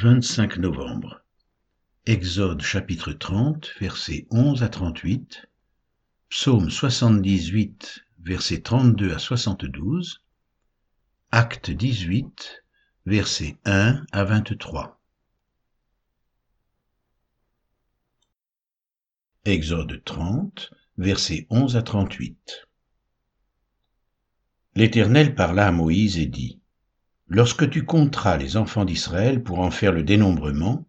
25 novembre. Exode chapitre 30, versets 11 à 38. Psaume 78, versets 32 à 72. Acte 18, versets 1 à 23. Exode 30, versets 11 à 38. L'Éternel parla à Moïse et dit, Lorsque tu compteras les enfants d'Israël pour en faire le dénombrement,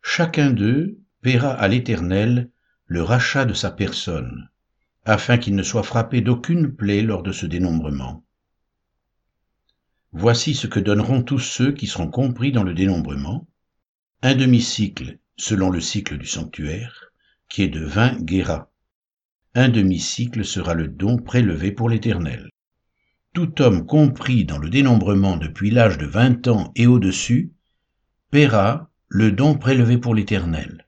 chacun d'eux paiera à l'Éternel le rachat de sa personne, afin qu'il ne soit frappé d'aucune plaie lors de ce dénombrement. Voici ce que donneront tous ceux qui seront compris dans le dénombrement, un demi-cycle selon le cycle du sanctuaire, qui est de vingt guéras. Un demi-cycle sera le don prélevé pour l'Éternel tout homme compris dans le dénombrement depuis l'âge de vingt ans et au-dessus paiera le don prélevé pour l'Éternel.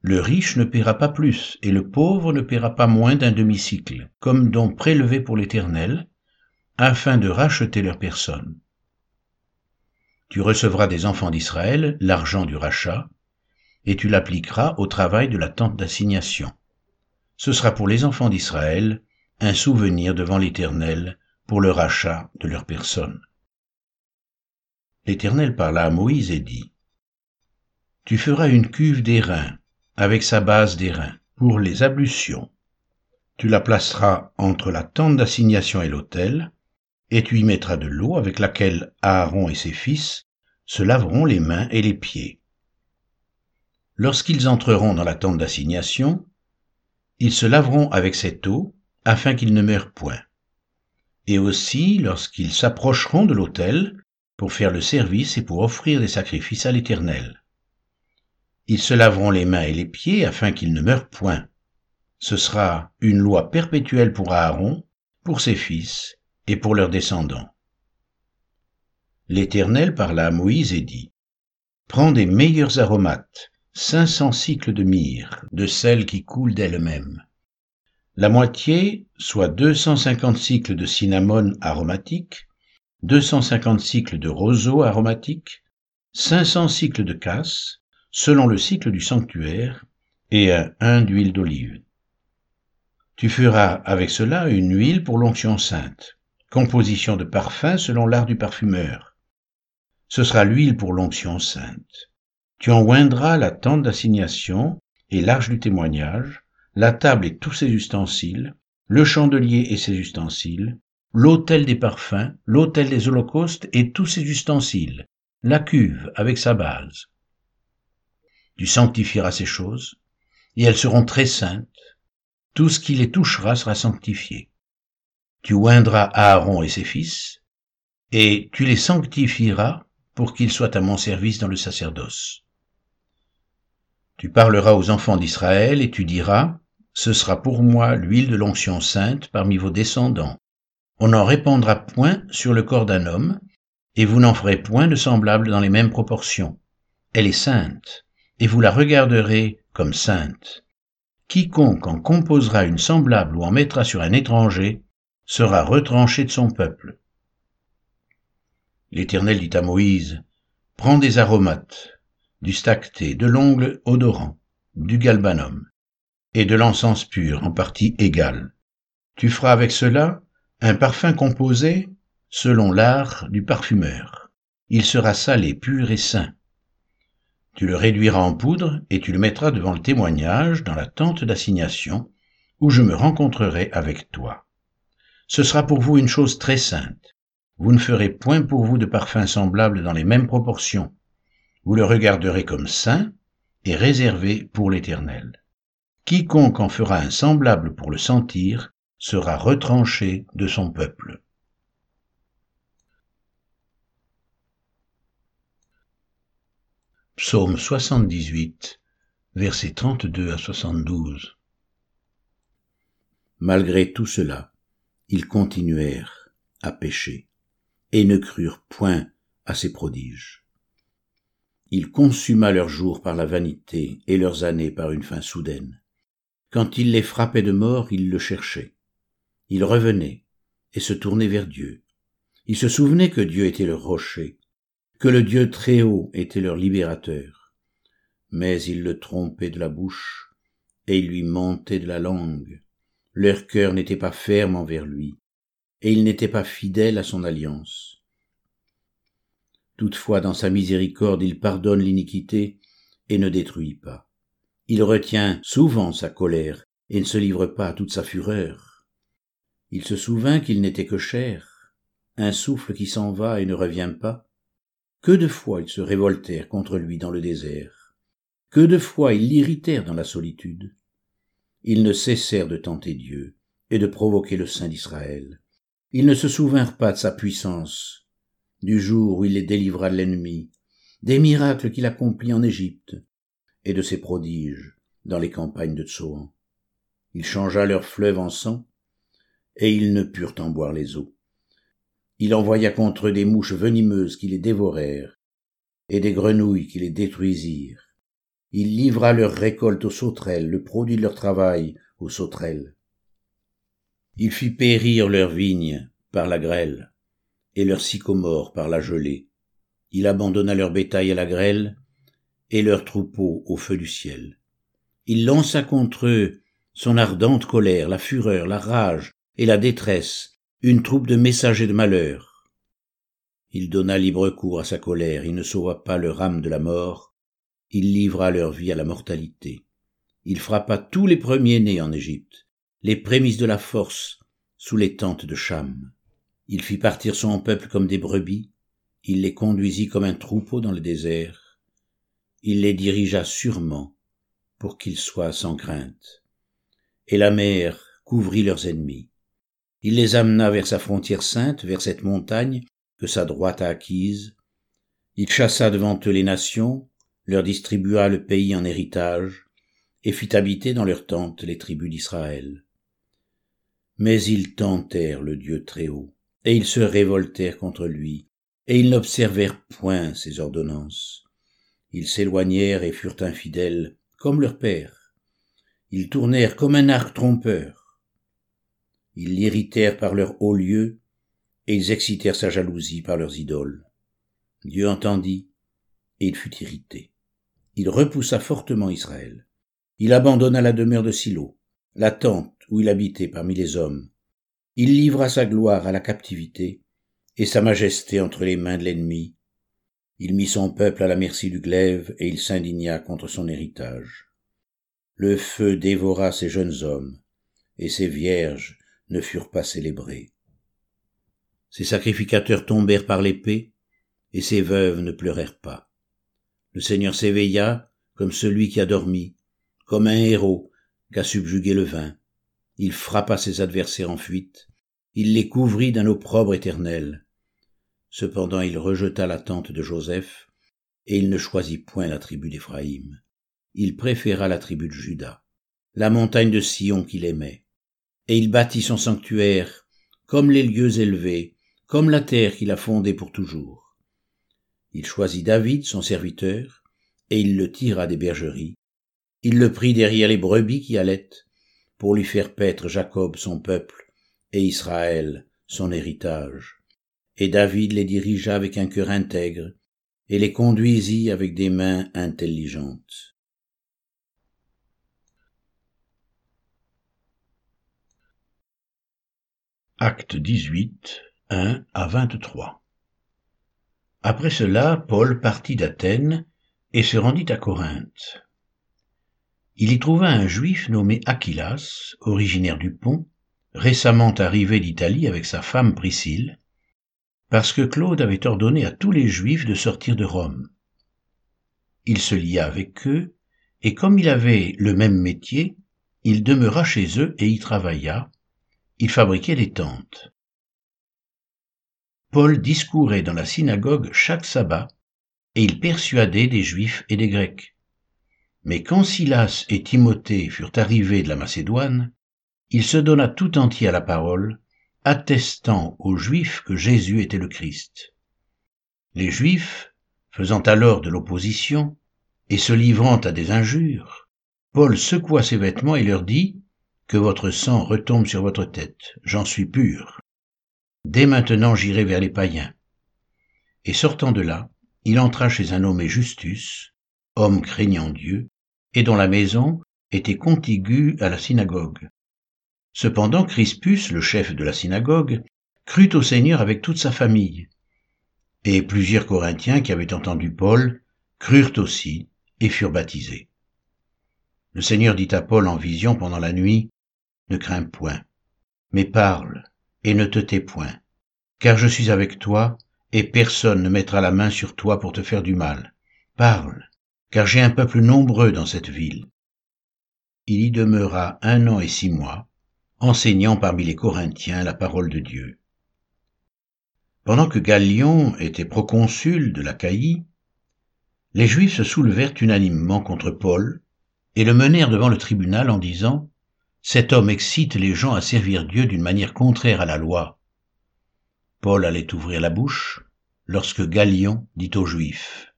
Le riche ne paiera pas plus, et le pauvre ne paiera pas moins d'un demi-cycle, comme don prélevé pour l'Éternel, afin de racheter leur personne. Tu recevras des enfants d'Israël l'argent du rachat, et tu l'appliqueras au travail de la tente d'assignation. Ce sera pour les enfants d'Israël un souvenir devant l'Éternel pour le rachat de leur personne. L'Éternel parla à Moïse et dit, Tu feras une cuve d'airain avec sa base d'airain pour les ablutions. Tu la placeras entre la tente d'assignation et l'autel, et tu y mettras de l'eau avec laquelle Aaron et ses fils se laveront les mains et les pieds. Lorsqu'ils entreront dans la tente d'assignation, ils se laveront avec cette eau afin qu'ils ne meurent point et aussi lorsqu'ils s'approcheront de l'autel pour faire le service et pour offrir des sacrifices à l'Éternel. Ils se laveront les mains et les pieds afin qu'ils ne meurent point. Ce sera une loi perpétuelle pour Aaron, pour ses fils et pour leurs descendants. L'Éternel parla à Moïse et dit, Prends des meilleurs aromates, cinq cents cycles de myrrhe, de celles qui coulent d'elles-mêmes, la moitié, soit 250 cycles de cinnamone aromatique, 250 cycles de roseau aromatique, 500 cycles de casse, selon le cycle du sanctuaire, et un, d'huile d'olive. Tu feras avec cela une huile pour l'onction sainte, composition de parfum selon l'art du parfumeur. Ce sera l'huile pour l'onction sainte. Tu en oindras la tente d'assignation et l'arche du témoignage, la table et tous ses ustensiles, le chandelier et ses ustensiles, l'autel des parfums, l'autel des holocaustes et tous ses ustensiles, la cuve avec sa base. Tu sanctifieras ces choses, et elles seront très saintes. Tout ce qui les touchera sera sanctifié. Tu oindras Aaron et ses fils, et tu les sanctifieras pour qu'ils soient à mon service dans le sacerdoce. Tu parleras aux enfants d'Israël et tu diras, ce sera pour moi l'huile de l'onction sainte parmi vos descendants. On n'en répandra point sur le corps d'un homme, et vous n'en ferez point de semblable dans les mêmes proportions. Elle est sainte, et vous la regarderez comme sainte. Quiconque en composera une semblable ou en mettra sur un étranger sera retranché de son peuple. L'Éternel dit à Moïse, Prends des aromates, du stacté, de l'ongle odorant, du galbanum, et de l'encens pur en partie égale. Tu feras avec cela un parfum composé selon l'art du parfumeur. Il sera salé, pur et sain. Tu le réduiras en poudre et tu le mettras devant le témoignage dans la tente d'assignation où je me rencontrerai avec toi. Ce sera pour vous une chose très sainte. Vous ne ferez point pour vous de parfum semblable dans les mêmes proportions. Vous le regarderez comme saint et réservé pour l'Éternel. Quiconque en fera un semblable pour le sentir sera retranché de son peuple. Psaume 78, versets 32 à 72. Malgré tout cela, ils continuèrent à pécher et ne crurent point à ses prodiges. Il consuma leurs jours par la vanité et leurs années par une fin soudaine. Quand il les frappait de mort, il le cherchait. Il revenait et se tournait vers Dieu. Il se souvenait que Dieu était le rocher, que le Dieu très haut était leur libérateur. Mais ils le trompaient de la bouche, et ils lui mentaient de la langue. Leur cœur n'était pas ferme envers lui, et ils n'étaient pas fidèles à son alliance. Toutefois, dans sa miséricorde, il pardonne l'iniquité et ne détruit pas. Il retient souvent sa colère et ne se livre pas à toute sa fureur. Il se souvint qu'il n'était que chair, un souffle qui s'en va et ne revient pas. Que de fois ils se révoltèrent contre lui dans le désert. Que de fois ils l'irritèrent dans la solitude. Ils ne cessèrent de tenter Dieu et de provoquer le Saint d'Israël. Ils ne se souvinrent pas de sa puissance, du jour où il les délivra de l'ennemi, des miracles qu'il accomplit en Égypte, et de ses prodiges dans les campagnes de Tsoan. Il changea leurs fleuves en sang, et ils ne purent en boire les eaux. Il envoya contre eux des mouches venimeuses qui les dévorèrent, et des grenouilles qui les détruisirent. Il livra leur récolte aux sauterelles, le produit de leur travail aux sauterelles. Il fit périr leurs vignes par la grêle, et leurs sycomores par la gelée. Il abandonna leur bétail à la grêle, et leurs troupeaux au feu du ciel. Il lança contre eux son ardente colère, la fureur, la rage et la détresse, une troupe de messagers de malheur. Il donna libre cours à sa colère, il ne sauva pas leur âme de la mort, il livra leur vie à la mortalité. Il frappa tous les premiers-nés en Égypte, les prémices de la force, sous les tentes de Cham. Il fit partir son peuple comme des brebis, il les conduisit comme un troupeau dans le désert, il les dirigea sûrement pour qu'ils soient sans crainte et la mer couvrit leurs ennemis. Il les amena vers sa frontière sainte, vers cette montagne que sa droite a acquise. Il chassa devant eux les nations, leur distribua le pays en héritage, et fit habiter dans leurs tentes les tribus d'Israël. Mais ils tentèrent le Dieu très haut, et ils se révoltèrent contre lui, et ils n'observèrent point ses ordonnances. Ils s'éloignèrent et furent infidèles, comme leur père. Ils tournèrent comme un arc trompeur. Ils l'irritèrent par leurs hauts lieux, et ils excitèrent sa jalousie par leurs idoles. Dieu entendit, et il fut irrité. Il repoussa fortement Israël. Il abandonna la demeure de Silo, la tente où il habitait parmi les hommes. Il livra sa gloire à la captivité, et sa majesté entre les mains de l'ennemi. Il mit son peuple à la merci du glaive, et il s'indigna contre son héritage le feu dévora ces jeunes hommes, et ces vierges ne furent pas célébrées. Ces sacrificateurs tombèrent par l'épée, et ces veuves ne pleurèrent pas. Le Seigneur s'éveilla comme celui qui a dormi, comme un héros qu'a subjugué le vin. Il frappa ses adversaires en fuite, il les couvrit d'un opprobre éternel. Cependant il rejeta la tente de Joseph, et il ne choisit point la tribu d'Éphraïm il préféra la tribu de Juda, la montagne de Sion qu'il aimait, et il bâtit son sanctuaire comme les lieux élevés, comme la terre qu'il a fondée pour toujours. Il choisit David, son serviteur, et il le tira des bergeries. Il le prit derrière les brebis qui allaitent, pour lui faire paître Jacob son peuple, et Israël son héritage. Et David les dirigea avec un cœur intègre, et les conduisit avec des mains intelligentes. Acte 18, 1 à 23. Après cela, Paul partit d'Athènes et se rendit à Corinthe. Il y trouva un juif nommé Aquilas, originaire du Pont, récemment arrivé d'Italie avec sa femme Priscille, parce que Claude avait ordonné à tous les juifs de sortir de Rome. Il se lia avec eux, et comme il avait le même métier, il demeura chez eux et y travailla, il fabriquait des tentes. Paul discourait dans la synagogue chaque sabbat, et il persuadait des Juifs et des Grecs. Mais quand Silas et Timothée furent arrivés de la Macédoine, il se donna tout entier à la parole, attestant aux Juifs que Jésus était le Christ. Les Juifs, faisant alors de l'opposition, et se livrant à des injures, Paul secoua ses vêtements et leur dit, que votre sang retombe sur votre tête, j'en suis pur. Dès maintenant j'irai vers les païens. Et sortant de là, il entra chez un nommé Justus, homme craignant Dieu, et dont la maison était contiguë à la synagogue. Cependant Crispus, le chef de la synagogue, crut au Seigneur avec toute sa famille. Et plusieurs Corinthiens qui avaient entendu Paul crurent aussi et furent baptisés. Le Seigneur dit à Paul en vision pendant la nuit, Ne crains point, mais parle, et ne te tais point, car je suis avec toi, et personne ne mettra la main sur toi pour te faire du mal. Parle, car j'ai un peuple nombreux dans cette ville. Il y demeura un an et six mois, enseignant parmi les Corinthiens la parole de Dieu. Pendant que Gallion était proconsul de l'Achaïe, les Juifs se soulevèrent unanimement contre Paul et le menèrent devant le tribunal en disant Cet homme excite les gens à servir Dieu d'une manière contraire à la loi. Paul allait ouvrir la bouche lorsque Gallion dit aux Juifs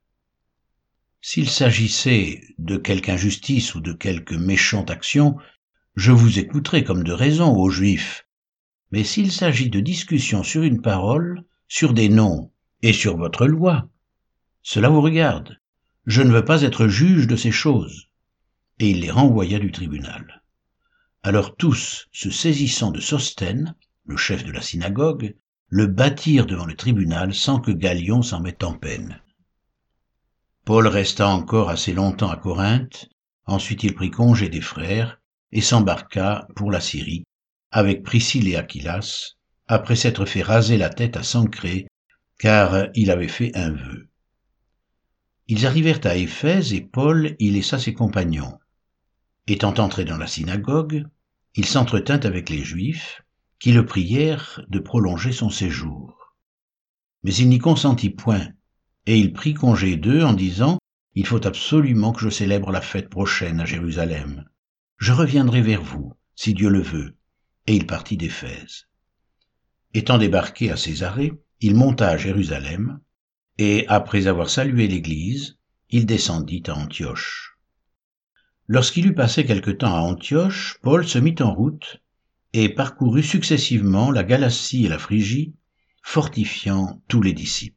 S'il s'agissait de quelque injustice ou de quelque méchante action, je vous écouterai comme de raison, aux Juifs. Mais s'il s'agit de discussion sur une parole, sur des noms et sur votre loi, cela vous regarde. Je ne veux pas être juge de ces choses. Et il les renvoya du tribunal. Alors tous, se saisissant de Sosthène, le chef de la synagogue, le battirent devant le tribunal sans que Galion s'en mette en peine. Paul resta encore assez longtemps à Corinthe, ensuite il prit congé des frères et s'embarqua pour la Syrie avec Priscille et Aquilas, après s'être fait raser la tête à Sancré, car il avait fait un vœu. Ils arrivèrent à Éphèse et Paul y laissa ses compagnons. Étant entré dans la synagogue, il s'entretint avec les Juifs, qui le prièrent de prolonger son séjour. Mais il n'y consentit point, et il prit congé d'eux en disant, Il faut absolument que je célèbre la fête prochaine à Jérusalem. Je reviendrai vers vous, si Dieu le veut. Et il partit d'Éphèse. Étant débarqué à Césarée, il monta à Jérusalem, et après avoir salué l'Église, il descendit à Antioche. Lorsqu'il eut passé quelque temps à Antioche, Paul se mit en route et parcourut successivement la Galatie et la Phrygie, fortifiant tous les disciples.